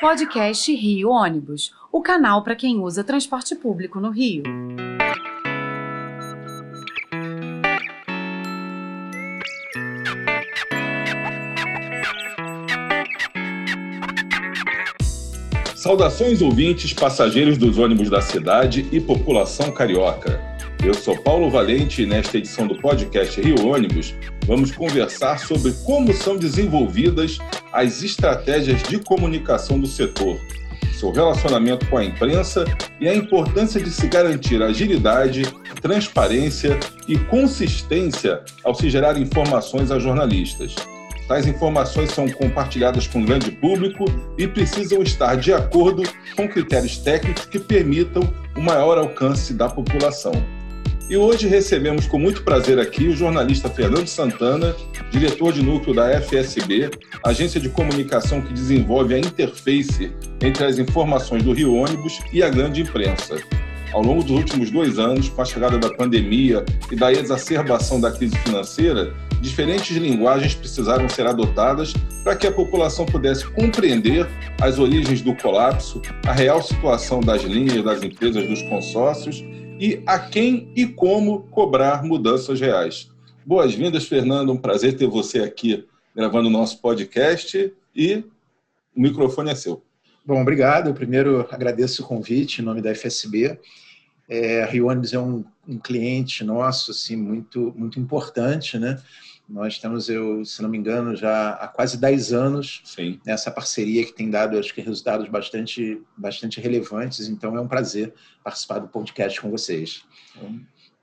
Podcast Rio Ônibus, o canal para quem usa transporte público no Rio. Saudações ouvintes, passageiros dos ônibus da cidade e população carioca. Eu sou Paulo Valente e nesta edição do podcast Rio Ônibus vamos conversar sobre como são desenvolvidas as estratégias de comunicação do setor, seu relacionamento com a imprensa e a importância de se garantir agilidade, transparência e consistência ao se gerar informações a jornalistas. Tais informações são compartilhadas com o grande público e precisam estar de acordo com critérios técnicos que permitam o maior alcance da população. E hoje recebemos com muito prazer aqui o jornalista Fernando Santana, diretor de núcleo da FSB, agência de comunicação que desenvolve a interface entre as informações do Rio Ônibus e a grande imprensa. Ao longo dos últimos dois anos, com a chegada da pandemia e da exacerbação da crise financeira, diferentes linguagens precisaram ser adotadas para que a população pudesse compreender as origens do colapso, a real situação das linhas, das empresas, dos consórcios e a quem e como cobrar mudanças reais. Boas-vindas, Fernando. Um prazer ter você aqui gravando o nosso podcast e o microfone é seu. Bom, obrigado. Eu primeiro agradeço o convite em nome da FSB. É, a é um, um, cliente nosso assim muito muito importante, né? Nós temos, eu, se não me engano, já há quase 10 anos Sim. nessa parceria que tem dado, acho que, resultados bastante, bastante relevantes. Então, é um prazer participar do podcast com vocês.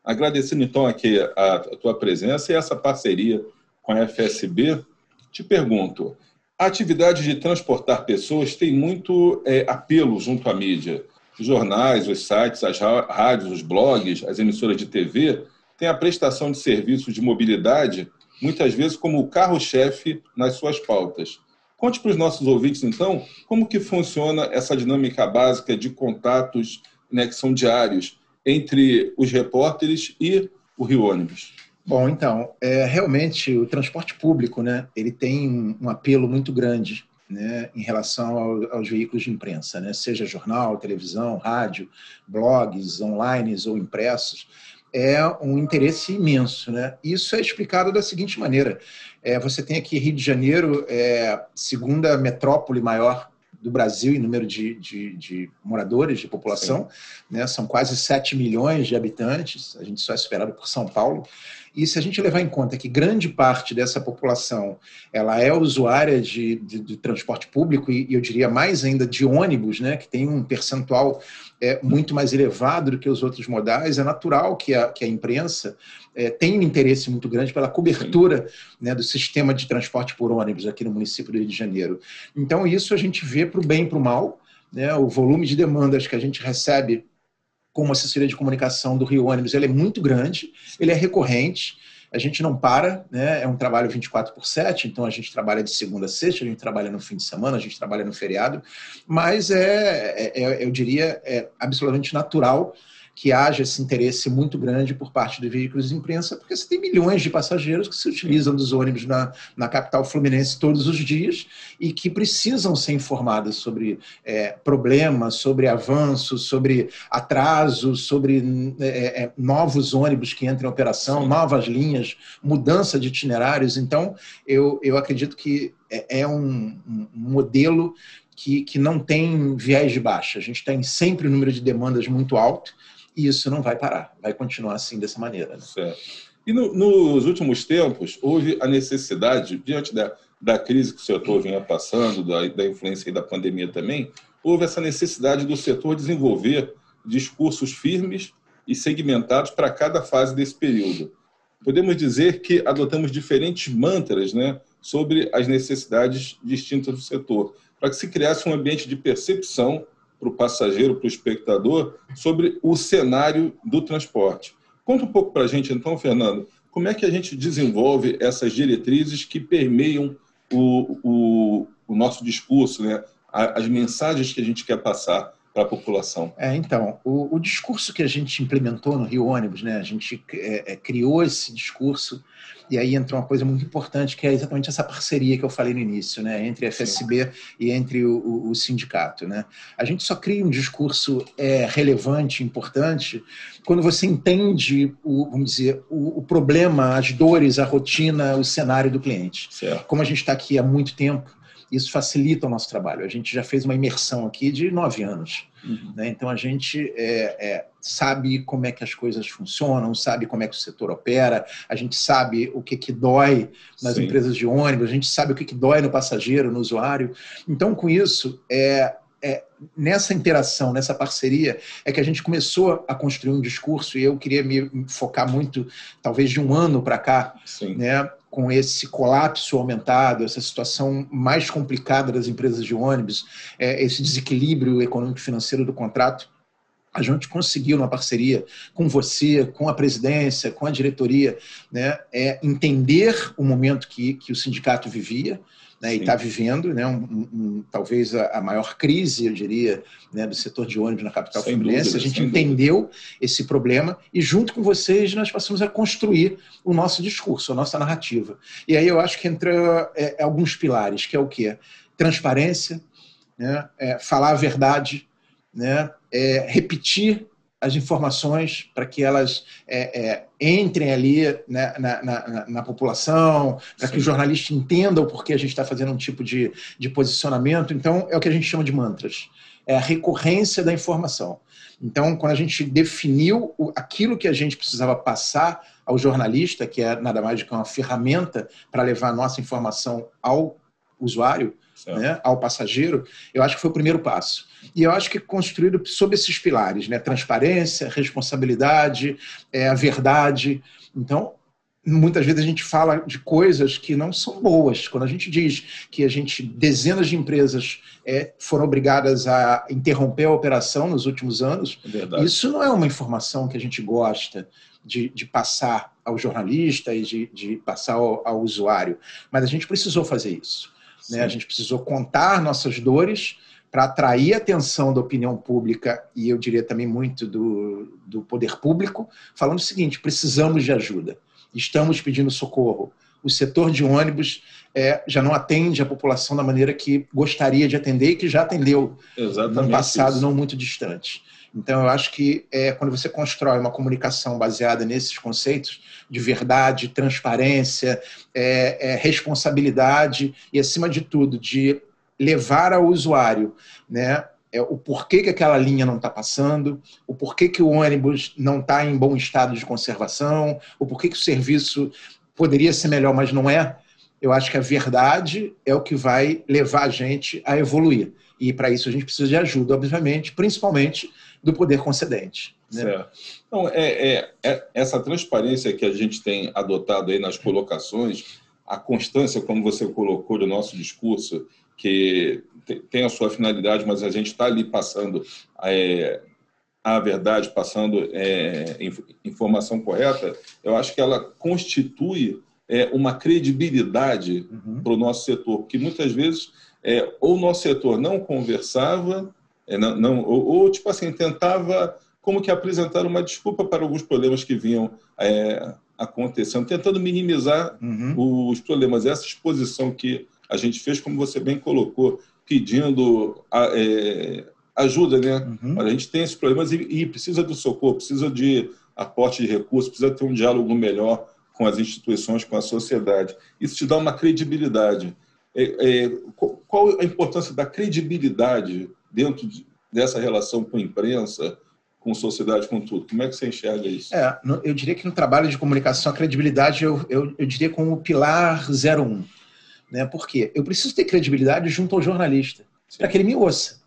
Agradecendo, então, aqui a, a tua presença e essa parceria com a FSB, te pergunto, a atividade de transportar pessoas tem muito é, apelo junto à mídia. Os jornais, os sites, as rádios, os blogs, as emissoras de TV têm a prestação de serviços de mobilidade muitas vezes como o carro-chefe nas suas pautas. Conte para os nossos ouvintes, então, como que funciona essa dinâmica básica de contatos né, que são diários entre os repórteres e o Rio Ônibus. Bom, então, é, realmente o transporte público, né, ele tem um apelo muito grande né, em relação ao, aos veículos de imprensa, né, seja jornal, televisão, rádio, blogs, online ou impressos é um interesse imenso. Né? Isso é explicado da seguinte maneira: é, você tem aqui Rio de Janeiro, é, segunda metrópole maior do Brasil em número de, de, de moradores, de população, né? são quase 7 milhões de habitantes, a gente só é superado por São Paulo. E se a gente levar em conta que grande parte dessa população ela é usuária de, de, transporte público e, e, eu diria mais ainda de ônibus, né, que tem um percentual é, muito mais elevado do que os outros modais, é natural que a, que a imprensa é, tenha um interesse muito grande pela cobertura né, do sistema de transporte por ônibus aqui no município do Rio de Janeiro. Então, isso a gente vê para o bem e para o mal. Né, o volume de demandas que a gente recebe como assessoria de comunicação do Rio Ônibus, ele é muito grande, ele é recorrente, a gente não para, né? é um trabalho 24 por 7, então a gente trabalha de segunda a sexta, a gente trabalha no fim de semana, a gente trabalha no feriado, mas é, é, é eu diria, é absolutamente natural que haja esse interesse muito grande por parte dos veículos de imprensa, porque você tem milhões de passageiros que se utilizam dos ônibus na, na capital fluminense todos os dias e que precisam ser informados sobre é, problemas, sobre avanços, sobre atrasos, sobre é, é, novos ônibus que entram em operação, Sim. novas linhas, mudança de itinerários. Então, eu, eu acredito que é, é um, um modelo que, que não tem viés de baixa. A gente tem sempre um número de demandas muito alto e isso não vai parar, vai continuar assim dessa maneira. Né? Certo. E no, nos últimos tempos, houve a necessidade, diante da, da crise que o setor vinha passando, da, da influência da pandemia também, houve essa necessidade do setor desenvolver discursos firmes e segmentados para cada fase desse período. Podemos dizer que adotamos diferentes mantras né, sobre as necessidades distintas do setor, para que se criasse um ambiente de percepção para o passageiro, para o espectador, sobre o cenário do transporte. Conta um pouco para a gente, então, Fernando, como é que a gente desenvolve essas diretrizes que permeiam o, o, o nosso discurso, né? as mensagens que a gente quer passar para a população? É, então, o, o, discurso que a gente implementou no Rio Ônibus, né, a gente é, é, criou esse discurso e aí entrou uma coisa muito importante que é exatamente essa parceria que eu falei no início, né, entre a FSB Sim. e entre o, o, o, sindicato, né. A gente só cria um discurso é, relevante, importante, quando você entende o, vamos dizer, o, o problema, as dores, a rotina, o cenário do cliente. Certo. Como a gente está aqui há muito tempo isso facilita o nosso trabalho. A gente já fez uma imersão aqui de nove anos. Uhum. Né? Então a gente é, é, sabe como é que as coisas funcionam, sabe como é que o setor opera, a gente sabe o que, que dói nas Sim. empresas de ônibus, a gente sabe o que, que dói no passageiro, no usuário. Então, com isso, é, é, nessa interação, nessa parceria, é que a gente começou a construir um discurso e eu queria me focar muito, talvez de um ano para cá, Sim. né, com esse colapso aumentado, essa situação mais complicada das empresas de ônibus, é, esse desequilíbrio econômico-financeiro do contrato, a gente conseguiu, numa parceria com você, com a presidência, com a diretoria, né, é, entender o momento que, que o sindicato vivia, né, e está vivendo, né, um, um, talvez a, a, maior crise, eu diria, né, do setor de ônibus na capital sem fluminense. Dúvida, a gente entendeu dúvida. esse problema e, junto com vocês, nós passamos a construir o nosso discurso, a nossa narrativa. E aí eu acho que entra é, alguns pilares, que é o quê? Transparência, né, é, falar a verdade, né, é, repetir as informações para que elas é, é, entrem ali né, na, na, na, população, para que o jornalista entenda o porquê a gente está fazendo um tipo de, de posicionamento. Então, é o que a gente chama de mantras. É a recorrência da informação. Então, quando a gente definiu aquilo que a gente precisava passar ao jornalista, que é nada mais do que uma ferramenta para levar a nossa informação ao usuário, né, ao passageiro, eu acho que foi o primeiro passo. E eu acho que construído sob esses pilares, né, transparência, responsabilidade, é, a verdade. Então, muitas vezes a gente fala de coisas que não são boas. Quando a gente diz que a gente dezenas de empresas é, foram obrigadas a interromper a operação nos últimos anos, é isso não é uma informação que a gente gosta de, de passar ao jornalista e de, de passar ao, ao usuário. Mas a gente precisou fazer isso. Né? A gente precisou contar nossas dores para atrair a atenção da opinião pública e eu diria também muito do, do poder público, falando o seguinte: precisamos de ajuda, estamos pedindo socorro. O setor de ônibus é, já não atende a população da maneira que gostaria de atender e que já atendeu Exatamente no passado isso. não muito distante. Então, eu acho que é, quando você constrói uma comunicação baseada nesses conceitos de verdade, transparência, é, é, responsabilidade e, acima de tudo, de levar ao usuário né, é, o porquê que aquela linha não está passando, o porquê que o ônibus não está em bom estado de conservação, o porquê que o serviço poderia ser melhor, mas não é. Eu acho que a verdade é o que vai levar a gente a evoluir. E para isso a gente precisa de ajuda, obviamente, principalmente do poder concedente. Né? Certo. Então, é, é, é, essa transparência que a gente tem adotado aí nas colocações, a constância, como você colocou no nosso discurso, que tem a sua finalidade, mas a gente está ali passando é, a verdade, passando é, informação correta, eu acho que ela constitui é, uma credibilidade uhum. para o nosso setor, porque muitas vezes é, ou o nosso setor não conversava é, não, não ou, ou, tipo assim, tentava como que apresentar uma desculpa para alguns problemas que vinham é, acontecendo, tentando minimizar uhum. os problemas. Essa exposição que a gente fez, como você bem colocou, pedindo a, é, ajuda, né? Uhum. a gente tem esses problemas e, e, precisa do socorro, precisa de aporte de recursos, precisa ter um diálogo melhor com as instituições, com a sociedade. Isso te dá uma credibilidade. É, é, qual a importância da credibilidade dentro de, dessa relação com a imprensa, com sociedade, com tudo? Como é que você enxerga isso? É, eu diria que no trabalho de comunicação, a credibilidade eu, eu, eu diria como o pilar 01. Né? Por quê? Eu preciso ter credibilidade junto ao jornalista, para que ele me ouça.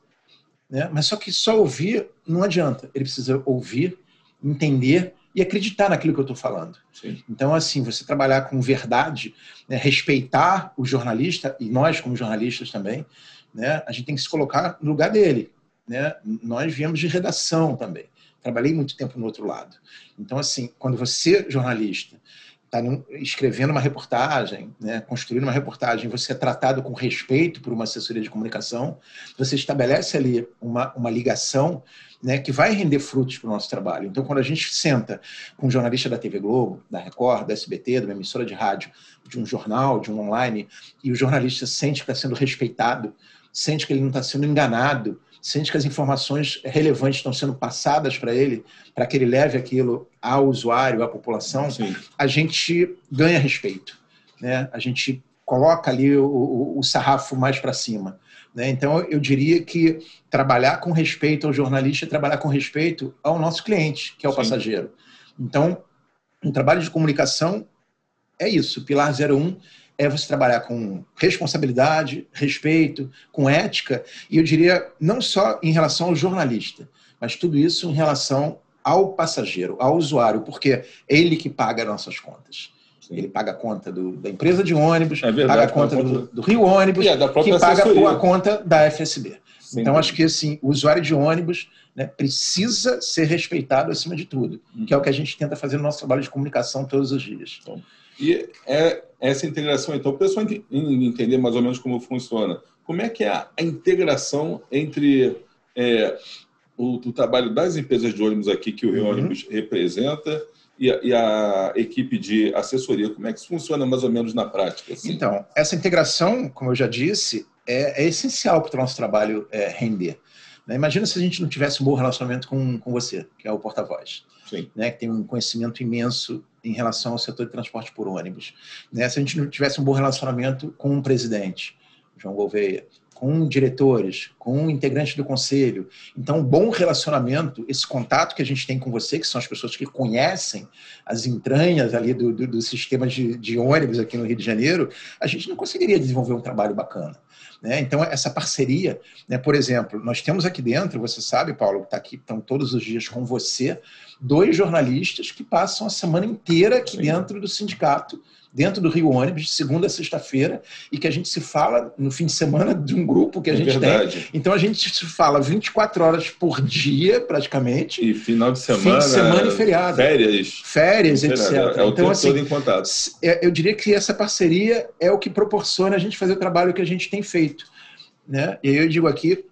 Né? Mas só que só ouvir não adianta. Ele precisa ouvir, entender e acreditar naquilo que eu estou falando. Sim. Então, assim, você trabalhar com verdade, né? respeitar o jornalista, e nós como jornalistas também, né, a gente tem que se colocar no lugar dele. Né? Nós viemos de redação também. Trabalhei muito tempo no outro lado. Então, assim, quando você, jornalista, está escrevendo uma reportagem, né, construindo uma reportagem, você é tratado com respeito por uma assessoria de comunicação, você estabelece ali uma, uma ligação né, que vai render frutos para o nosso trabalho. Então, quando a gente senta com um jornalista da TV Globo, da Record, da SBT, de uma emissora de rádio, de um jornal, de um online, e o jornalista sente que está sendo respeitado, sente que ele não está sendo enganado, sente que as informações relevantes estão sendo passadas para ele, para que ele leve aquilo ao usuário, à população, Sim. a gente ganha respeito. Né? A gente coloca ali o, o, o sarrafo mais para cima. Né? Então, eu diria que trabalhar com respeito ao jornalista é trabalhar com respeito ao nosso cliente, que é o Sim. passageiro. Então, um trabalho de comunicação é isso. Pilar 01 é você trabalhar com responsabilidade, respeito, com ética, e eu diria não só em relação ao jornalista, mas tudo isso em relação ao passageiro, ao usuário, porque é ele que paga nossas contas. Sim. Ele paga a conta do, da empresa de ônibus, é verdade, paga a conta do, do, Rio Ônibus, é, que paga a conta da FSB. Sim. Então, acho que assim, o usuário de ônibus né, precisa ser respeitado acima de tudo, hum. que é o que a gente tenta fazer no nosso trabalho de comunicação todos os dias. Então, e é essa integração, então, para o pessoal entender mais ou menos como funciona, como é que é a, integração entre é, o, o, trabalho das empresas de ônibus aqui que o Rio uhum. Ônibus representa e a, e a, equipe de assessoria, como é que isso funciona mais ou menos na prática? Assim? Então, essa integração, como eu já disse, é, é essencial para o nosso trabalho é, render. Né? Imagina se a gente não tivesse um bom relacionamento com, com você, que é o porta-voz, né? que tem um conhecimento imenso em relação ao setor de transporte por ônibus. Né? Se a gente não tivesse um bom relacionamento com o presidente, João Gouveia, com diretores, com integrantes do conselho. Então, um bom relacionamento, esse contato que a gente tem com você, que são as pessoas que conhecem as entranhas ali do, do, do sistema de, de ônibus aqui no Rio de Janeiro, a gente não conseguiria desenvolver um trabalho bacana. Né? Então, essa parceria, né? por exemplo, nós temos aqui dentro, você sabe, Paulo, que está aqui, estão todos os dias com você, dois jornalistas que passam a semana inteira aqui Sim. dentro do sindicato, dentro do Rio Ônibus, de segunda a sexta-feira, e que a gente se fala no fim de semana de um grupo que a é gente verdade. tem. Então a gente se fala 24 horas por dia, praticamente. E final de semana. Fim de semana e feriado. Férias. Férias, etc. É, o então, assim, todo em contato. É, eu diria que essa parceria é o que proporciona a gente fazer o trabalho que a gente tem feito. Né? E aí eu digo aqui,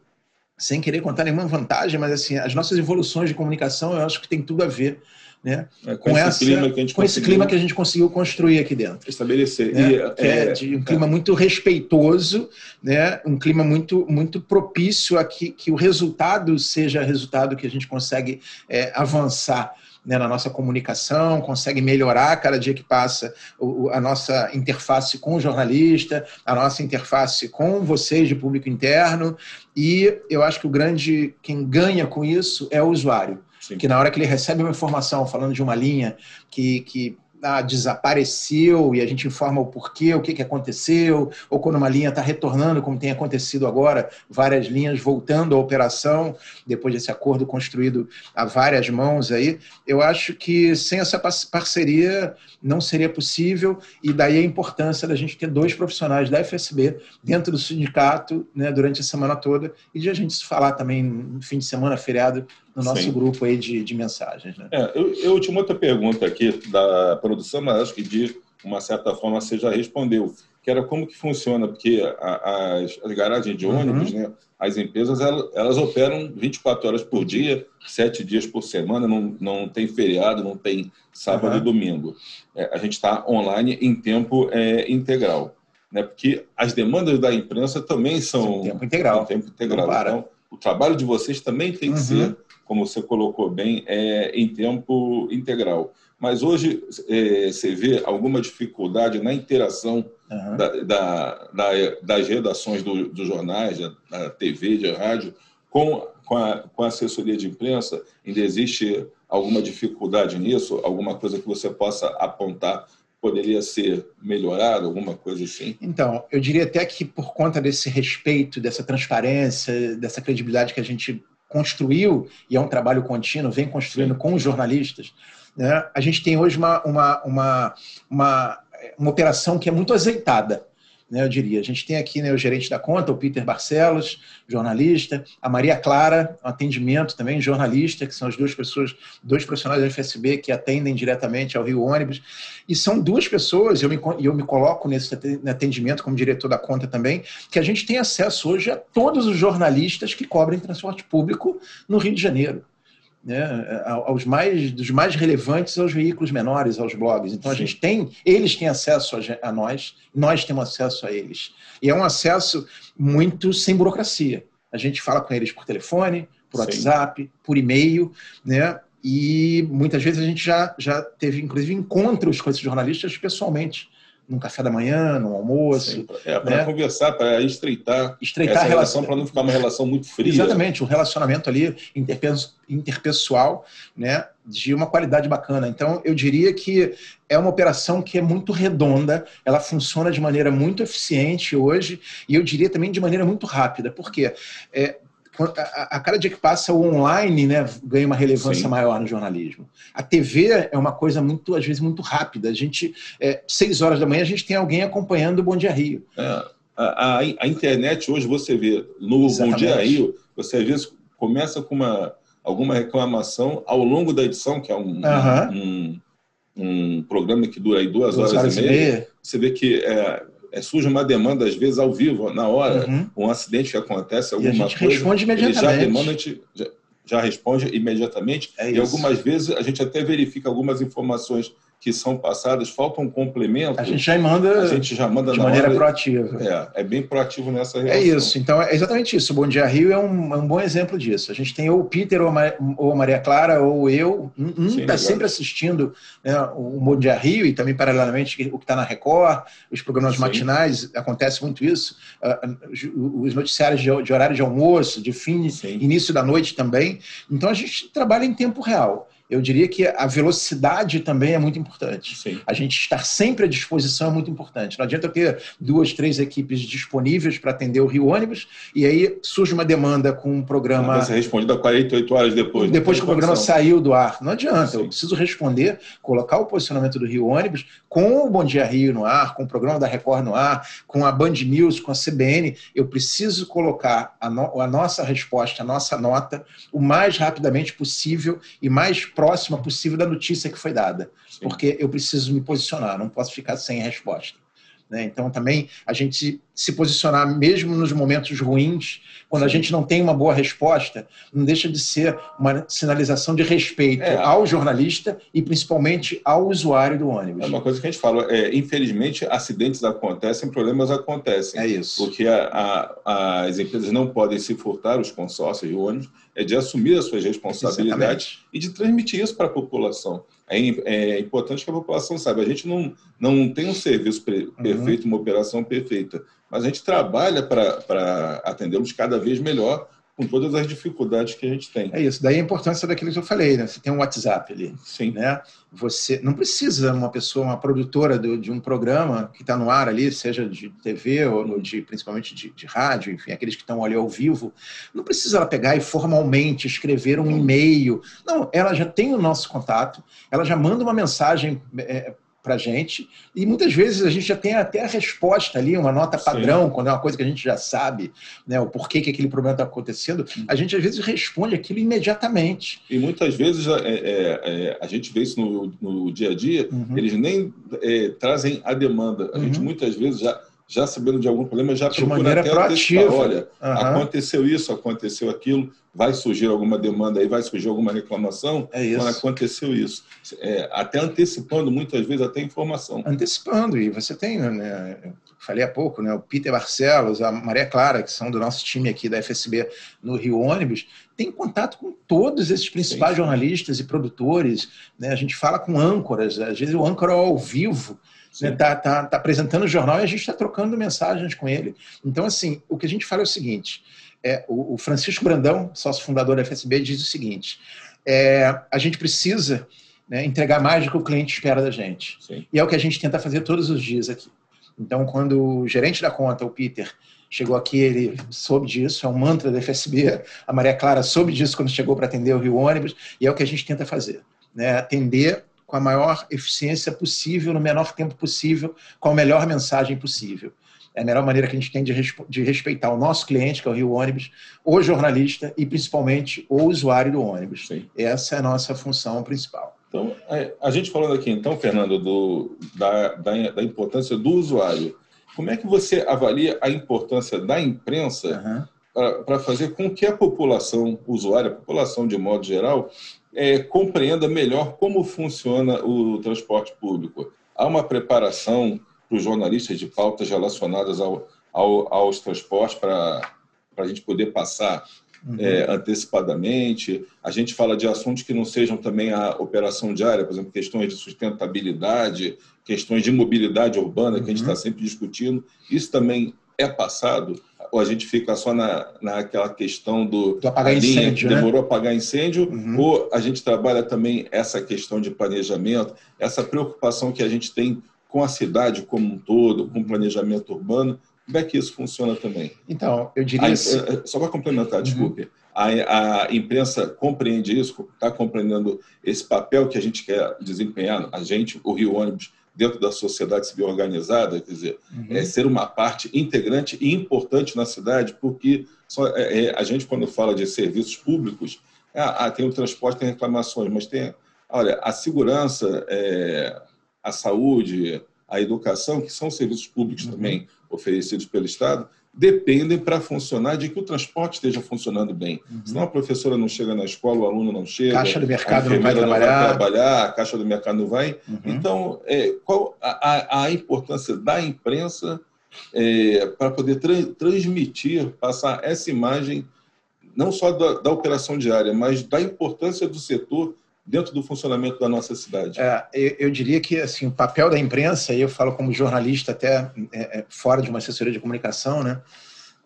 sem querer contar nenhuma vantagem, mas assim, as nossas evoluções de comunicação eu acho que tem tudo a ver né? É, com, com, esse, essa, clima que a gente com esse clima que a gente conseguiu construir aqui dentro. Estabelecer. Né? E, é, é, de um clima é. muito respeitoso, né? um clima muito, muito propício a que, que o resultado seja resultado que a gente consegue é, avançar né, na nossa comunicação, consegue melhorar cada dia que passa o, a nossa interface com o jornalista, a nossa interface com vocês de público interno, e eu acho que o grande, quem ganha com isso é o usuário. Sim. Que na hora que ele recebe uma informação falando de uma linha que, que ah, desapareceu e a gente informa o porquê, o que, que aconteceu, ou quando uma linha está retornando, como tem acontecido agora, várias linhas voltando à operação, depois desse acordo construído a várias mãos aí, eu acho que sem essa parceria não seria possível, e daí a importância da gente ter dois profissionais da FSB dentro do sindicato né, durante a semana toda, e de a gente se falar também no fim de semana, feriado, no nosso Sim. grupo aí de, de mensagens. Né? É, eu, eu tinha outra pergunta aqui da produção, mas acho que de uma certa forma você já respondeu, que era como que funciona, porque as, as garagens de ônibus, uhum. né, as empresas, elas, elas, operam 24 horas por dia, sete dias por semana, não, não tem feriado, não tem sábado uhum. e domingo. É, a gente está online em tempo é, integral, né, porque as demandas da imprensa também são... Sim, tempo integral. Tempo integral. Então, o trabalho de vocês também tem que uhum. ser como você colocou bem, é, em tempo integral. Mas hoje é, você vê alguma dificuldade na interação uhum. da, da, da, das redações dos do jornais, da, da, TV, de rádio, com, com, a, com a assessoria de imprensa? Ainda existe alguma dificuldade nisso? Alguma coisa que você possa apontar poderia ser melhorado, alguma coisa assim? Então, eu diria até que por conta desse respeito, dessa transparência, dessa credibilidade que a gente construiu, e é um trabalho contínuo, vem construindo com os jornalistas, né? a gente tem hoje uma, uma, uma, uma, uma operação que é muito azeitada. Né, eu diria. A gente tem aqui né, o gerente da conta, o Peter Barcelos, jornalista, a Maria Clara, atendimento também, jornalista, que são as duas pessoas, dois profissionais da FSB que atendem diretamente ao Rio Ônibus. E são duas pessoas, eu me, eu me coloco nesse atendimento como diretor da conta também, que a gente tem acesso hoje a todos os jornalistas que cobrem transporte público no Rio de Janeiro né, aos mais dos mais relevantes aos veículos menores, aos blogs. Então Sim. a gente tem, eles têm acesso a, a, nós, nós temos acesso a eles. E é um acesso muito sem burocracia. A gente fala com eles por telefone, por Sim. WhatsApp, por e-mail, né? E muitas vezes a gente já, já teve, inclusive, encontros com esses jornalistas pessoalmente no café da manhã, no almoço. Sim, é, para né? conversar, para estreitar, estreitar essa relação, para não ficar uma relação muito fria. Exatamente, um relacionamento ali interpessoal, né, de uma qualidade bacana. Então, eu diria que é uma operação que é muito redonda, ela funciona de maneira muito eficiente hoje, e eu diria também de maneira muito rápida. Por quê? É, a, cada dia que passa o online né, ganha uma relevância Sim. maior no jornalismo. A TV é uma coisa muito, às vezes, muito rápida. A gente, é, seis horas da manhã, a gente tem alguém acompanhando o Bom Dia Rio. É, a, a, a, internet hoje você vê no Exatamente. Bom Dia Rio, você às vezes começa com uma, alguma reclamação ao longo da edição, que é um, um, um, programa que dura aí duas, duas horas, horas, e meia, meia. Você vê que é, é, surge uma demanda, às vezes, ao vivo, na hora, uhum. um acidente que acontece, alguma e a gente coisa. responde imediatamente. Ele já demanda, a gente já, já responde imediatamente. É e algumas vezes a gente até verifica algumas informações que são passadas, falta um complemento. A gente já manda, a gente já manda de maneira hora, proativa. É, é bem proativo nessa relação. É isso, então é exatamente isso. O Bom Dia Rio é um, é um bom exemplo disso. A gente tem ou o Peter ou a Maria Clara ou eu, um está sempre assistindo né, o Bom Dia Rio e também paralelamente o que está na Record, os programas Sim. matinais, acontece muito isso, uh, os noticiários de, de, horário de almoço, de fim, Sim. início da noite também. Então a gente trabalha em tempo real eu diria que a velocidade também é muito importante. Sim. A gente estar sempre à disposição é muito importante. Não adianta ter duas, três equipes disponíveis para atender o Rio Ônibus e aí surge uma demanda com um programa. Você respondido 48 horas depois. Depois que o programa saiu do ar. Não adianta. Sim. Eu preciso responder, colocar o posicionamento do Rio Ônibus com o Bom Dia Rio no ar, com o programa da Record no ar, com a Band News, com a CBN. Eu preciso colocar a, no... a nossa resposta, a nossa nota, o mais rapidamente possível e mais próxima possível da notícia que foi dada, Sim. porque eu preciso me posicionar, não posso ficar sem resposta. Né? Então, também a gente se posicionar, mesmo nos momentos ruins, quando Sim. a gente não tem uma boa resposta, não deixa de ser uma sinalização de respeito é. ao jornalista e principalmente ao usuário do ônibus. É uma coisa que a gente fala, é, infelizmente, acidentes acontecem, problemas acontecem. É isso. Porque a, a, as empresas não podem se furtar, os consórcios de ônibus, é de assumir as suas responsabilidades Exatamente. e de transmitir isso para a população. É, é, importante que a população saiba. A gente não, não tem um serviço perfeito, uhum. uma operação perfeita mas a gente trabalha para atendê-los cada vez melhor com todas as dificuldades que a gente tem. É isso. Daí a importância daquilo que eu falei, né? Você tem um WhatsApp ali. Sim. Né? Você não precisa uma pessoa, uma produtora de, de um programa que está no ar ali, seja de TV ou de, principalmente de, de, rádio, enfim, aqueles que estão ali ao vivo, não precisa ela pegar e formalmente escrever um e-mail. Não, ela já tem o nosso contato, ela já manda uma mensagem é, para a gente. E muitas vezes a gente já tem até a resposta ali, uma nota padrão, Sim. quando é uma coisa que a gente já sabe, né, o porquê que aquele problema está acontecendo. A gente às vezes responde aquilo imediatamente. E muitas vezes é, é, é, a gente vê isso no, no dia a dia, uhum. eles nem é, trazem a demanda. A uhum. gente muitas vezes já já sabendo de algum problema, já de procura maneira até proativa. Olha, uhum. aconteceu isso, aconteceu aquilo, vai surgir alguma demanda aí, vai surgir alguma reclamação é isso. quando aconteceu isso. É, até antecipando, muitas vezes, até informação. Antecipando, e você tem, né, falei há pouco, né, o Peter Barcelos, a Maria Clara, que são do nosso time aqui da FSB no Rio Ônibus, tem contato com todos esses principais sim, jornalistas e produtores. Né? A gente fala com âncoras, às vezes o âncora ao vivo está né, tá, tá, tá apresentando o jornal e a gente está trocando mensagens com ele. Então, assim, o que a gente fala é o seguinte: é, o, o Francisco Brandão, sócio fundador da FSB, diz o seguinte: é, a gente precisa né, entregar mais do que o cliente espera da gente. Sim. E é o que a gente tenta fazer todos os dias aqui. Então, quando o gerente da conta, o Peter, chegou aqui, ele soube disso, é um mantra da FSB. A Maria Clara soube disso quando chegou para atender o Rio Ônibus, e é o que a gente tenta fazer. Né? Atender com a maior eficiência possível, no menor tempo possível, com a melhor mensagem possível. É a melhor maneira que a gente tem de, respeitar o nosso cliente, que é o Rio Ônibus, o jornalista e principalmente o usuário do ônibus. Sim. Essa é a nossa função principal. Então, é, a gente falando aqui, então, Fernando, do, da, da, da importância do usuário, como é que você avalia a importância da imprensa uhum. para fazer com que a população usuária, a população de modo geral, é, compreenda melhor como funciona o transporte público? Há uma preparação para os jornalistas de pautas relacionadas ao, ao, aos transportes para a gente poder passar uhum. é, antecipadamente. A gente fala de assuntos que não sejam também a operação diária, por exemplo, questões de sustentabilidade, questões de mobilidade urbana, que a gente está uhum. sempre discutindo. Isso também é passado? Ou a gente fica só na, naquela questão do, do apagar incêndio, né? demorou a apagar incêndio, uhum. ou a gente trabalha também essa questão de planejamento, essa preocupação que a gente tem com a cidade como um todo, com o planejamento urbano, como é que isso funciona também? Então, eu diria. A, assim... Só para complementar, uhum. desculpe. A, a, imprensa compreende isso, está compreendendo esse papel que a gente quer desempenhar, a gente, o Rio Ônibus, dentro da sociedade civil organizada, quer dizer, uhum. é ser uma parte integrante e importante na cidade, porque só, é, é, a gente, quando fala de serviços públicos, ah, tem o transporte, tem reclamações, mas tem, olha, a segurança, é, a saúde, a educação, que são serviços públicos uhum. também oferecidos pelo Estado, dependem para funcionar de que o transporte esteja funcionando bem. Uhum. Senão a professora não chega na escola, o aluno não chega, caixa do mercado não vai, não vai trabalhar, a caixa do mercado não vai. Uhum. Então, é, qual a, a, importância da imprensa é, para poder tra transmitir, passar essa imagem não só da, da operação diária, mas da importância do setor dentro do funcionamento da nossa cidade? É, eu, eu, diria que assim, o papel da imprensa, e eu falo como jornalista até é, é, fora de uma assessoria de comunicação, né?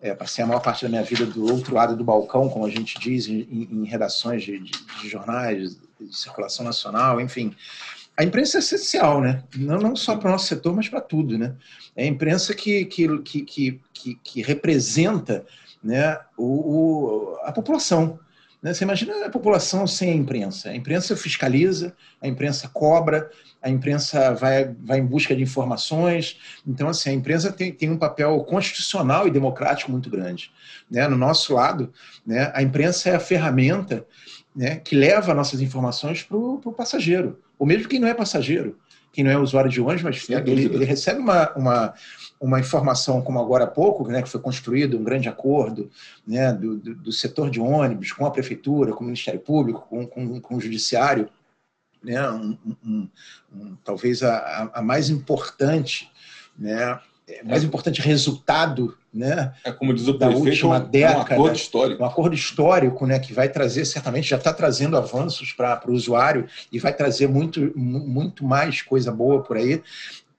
É, passei a maior parte da minha vida do outro lado do balcão, como a gente diz, em, em redações de, de, de, jornais, de circulação nacional, enfim. A imprensa é essencial, né? Não, não só para o nosso setor, mas para tudo, né? É a imprensa que, que, que, que, que representa né, o, o, a população. Né? Você imagina a população sem a imprensa. A imprensa fiscaliza, a imprensa cobra, a imprensa vai, vai em busca de informações. Então, assim, a imprensa tem, tem um papel constitucional e democrático muito grande. Né? No nosso lado, né, a imprensa é a ferramenta né, que leva nossas informações para o passageiro, ou mesmo quem não é passageiro quem não é usuário de ônibus, mas ele, ele, recebe uma, uma, uma informação, como agora há pouco, né, que foi construído um grande acordo né, do, do, do, setor de ônibus com a prefeitura, com o Ministério Público, com, com, com o Judiciário, né, um, um, um, talvez a, a, mais importante né, é, mais importante resultado né, é como diz o da prefeito, última década. Um acordo histórico. Um acordo histórico né, que vai trazer, certamente, já está trazendo avanços para o usuário e vai trazer muito, muito mais coisa boa por aí.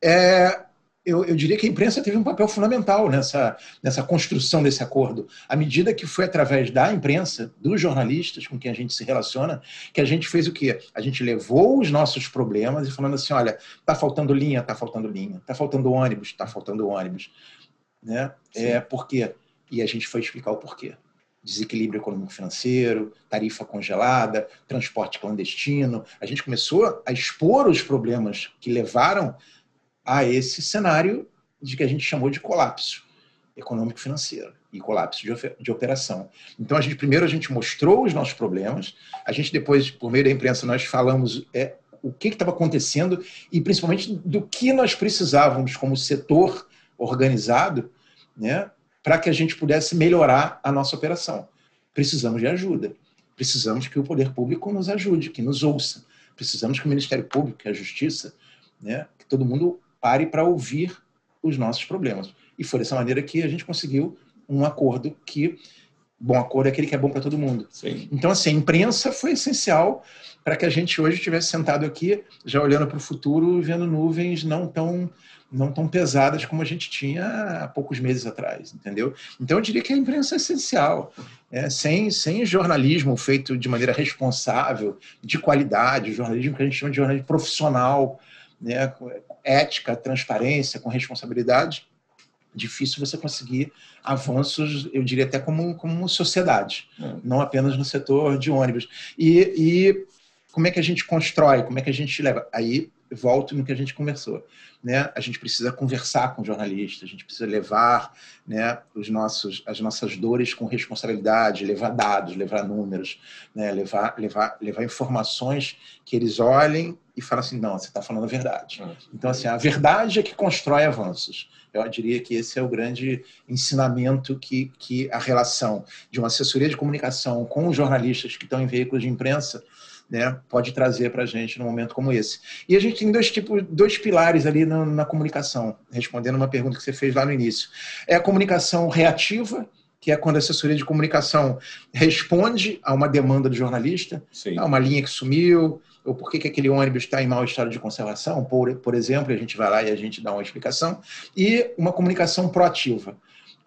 É, eu, eu, diria que a imprensa teve um papel fundamental nessa, nessa construção desse acordo. À medida que foi através da imprensa, dos jornalistas com quem a gente se relaciona, que a gente fez o quê? A gente levou os nossos problemas e falando assim, olha, está faltando linha, está faltando linha, está faltando ônibus, está faltando ônibus. Né? É, por quê? E a gente foi explicar o porquê desequilíbrio econômico-financeiro, tarifa congelada, transporte clandestino. A gente começou a expor os problemas que levaram a esse cenário de que a gente chamou de colapso econômico-financeiro e colapso de, de operação. Então, a gente primeiro a gente mostrou os nossos problemas, a gente depois, por meio da imprensa, nós falamos é, o que estava acontecendo e principalmente do que nós precisávamos como setor organizado né, para que a gente pudesse melhorar a nossa operação. Precisamos de ajuda. Precisamos que o poder público nos ajude, que nos ouça. Precisamos que o Ministério Público, que a Justiça, né, que todo mundo pare para ouvir os nossos problemas. E foi dessa maneira que a gente conseguiu um acordo que bom acordo é aquele que é bom para todo mundo. Sim. Então, assim, a imprensa foi essencial para que a gente hoje estivesse sentado aqui, já olhando para o futuro, vendo nuvens não tão não tão pesadas como a gente tinha há poucos meses atrás, entendeu? Então, eu diria que a imprensa é essencial. É, sem, sem jornalismo feito de maneira responsável, de qualidade, jornalismo que a gente chama de jornalismo profissional, né, com ética, transparência, com responsabilidade, difícil você conseguir avanços, eu diria até como, como sociedade, é. não apenas no setor de ônibus. E, e como é que a gente constrói, como é que a gente leva? Aí volto no que a gente conversou. Né? A gente precisa conversar com jornalistas, a gente precisa levar né, os nossos, as nossas dores com responsabilidade, levar dados, levar números, né, levar, levar, levar informações que eles olhem e falem assim, não, você está falando a verdade. Ah, então, assim, a verdade é que constrói avanços. Eu diria que esse é o grande ensinamento que, que a relação de uma assessoria de comunicação com os jornalistas que estão em veículos de imprensa né, pode trazer para a gente num momento como esse. E a gente tem dois tipos, dois pilares ali na, na, comunicação, respondendo uma pergunta que você fez lá no início. É a comunicação reativa, que é quando a assessoria de comunicação responde a uma demanda do jornalista, Sim. uma linha que sumiu, ou por que, que aquele ônibus está em mau estado de conservação, por, por exemplo, a gente vai lá e a gente dá uma explicação, e uma comunicação proativa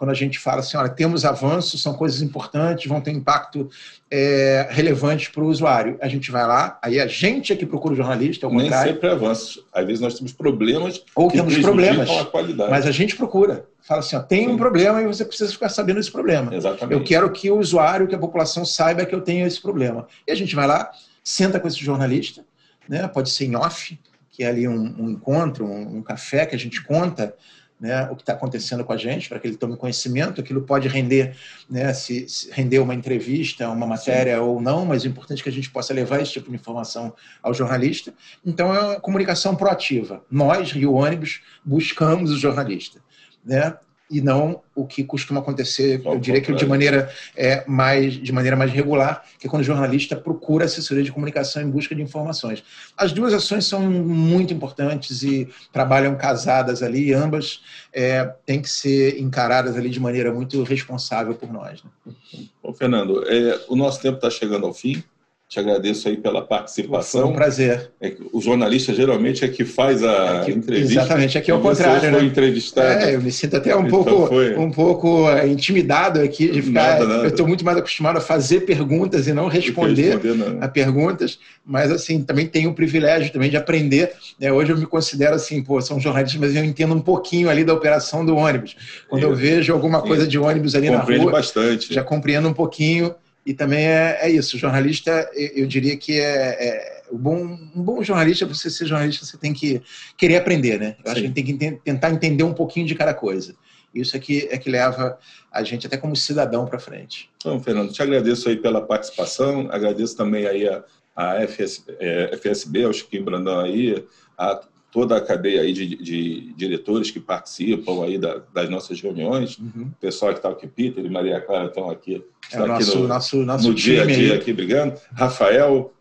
quando a gente fala assim, olha, temos avanços, são coisas importantes, vão ter impacto é, relevante para o usuário. A gente vai lá, aí a gente é que procura o jornalista, ao Nem contrário. sempre é avanços. Às vezes nós temos problemas Ou temos problemas, a qualidade. mas a gente procura. Fala assim, ó, tem Sim. um problema e você precisa ficar sabendo desse problema. Exatamente. Eu quero que o usuário, que a população saiba que eu tenho esse problema. E a gente vai lá, senta com esse jornalista, né? pode ser em off, que é ali um, um encontro, um, um café que a gente conta né, o que está acontecendo com a gente, para que ele tome conhecimento. Aquilo pode render, né, se, se render uma entrevista, uma matéria Sim. ou não, mas o importante é que a gente possa levar esse tipo de informação ao jornalista. Então, é uma comunicação proativa. Nós, Rio Ônibus, buscamos o jornalista. Né? E não o que costuma acontecer, eu diria que de maneira, é, mais, de maneira mais regular, que é quando o jornalista procura assessoria de comunicação em busca de informações. As duas ações são muito importantes e trabalham casadas ali, e ambas é, têm que ser encaradas ali de maneira muito responsável por nós. Né? Bom, Fernando, é, o nosso tempo está chegando ao fim. Te agradeço aí pela participação. Foi um prazer. É, o jornalista geralmente é que faz a é entrevista. Exatamente, aqui é o contrário, né? Entrevistado. É, eu me sinto até um então pouco, foi... um pouco é, intimidado aqui de ficar. Nada, nada. Eu estou muito mais acostumado a fazer perguntas e não responder, responder a perguntas, mas assim também tenho o privilégio também de aprender. Né? Hoje eu me considero assim, pô, sou um jornalista, mas eu entendo um pouquinho ali da operação do ônibus. Quando eu, eu vejo alguma coisa de ônibus ali na rua, bastante. já compreendo um pouquinho. E também é, é isso, jornalista, eu diria que é, é o bom, um bom jornalista, para você ser jornalista, você tem que querer aprender, né? Eu Sim. acho que tem que tentar entender um pouquinho de cada coisa. Isso é que, é que leva a gente até como cidadão para frente. Então, Fernando, te agradeço aí pela participação, agradeço também aí a, a FS, é, FSB, ao Chiquinho Brandão aí, a toda a cadeia aí de, de diretores que participam aí da, das nossas reuniões, uhum. o pessoal que está aqui, Peter e Maria Clara estão aqui, é o nosso, no, nosso, nosso no dia a dia aqui brigando, Rafael,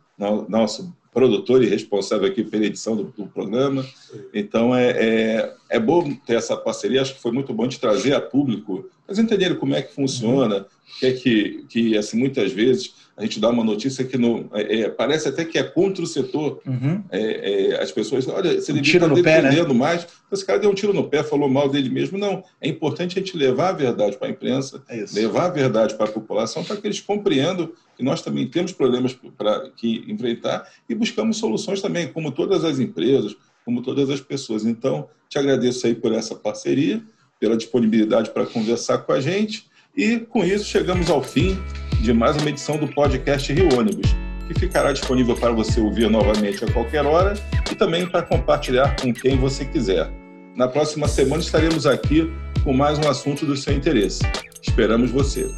nosso produtor e responsável aqui pela edição do, do programa, então é, é, é, bom ter essa parceria, acho que foi muito bom de trazer a público, mas entenderem como é que funciona, uhum. que é que, que assim, muitas vezes a gente dá uma notícia que não, é, é, parece até que é contra o setor. Uhum. É, é as pessoas, olha, um devia estar defendendo né? mais. Esse cara deu um tiro no pé, falou mal dele mesmo. Não, é importante a gente levar a verdade para a imprensa, é levar a verdade para a população, para que eles compreendam que nós também temos problemas para que enfrentar e buscamos soluções também, como todas as empresas, como todas as pessoas. Então, te agradeço aí por essa parceria, pela disponibilidade para conversar com a gente. E com isso chegamos ao fim de mais uma edição do podcast Rio Ônibus, que ficará disponível para você ouvir novamente a qualquer hora e também para compartilhar com quem você quiser. Na próxima semana estaremos aqui com mais um assunto do seu interesse. Esperamos você.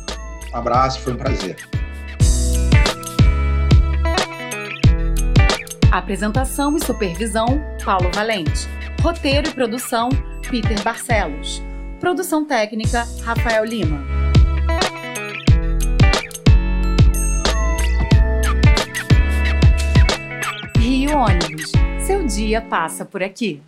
Um abraço, foi um prazer. Apresentação e supervisão: Paulo Valente. Roteiro e produção: Peter Barcelos. Produção técnica: Rafael Lima. Ônibus. Seu dia passa por aqui.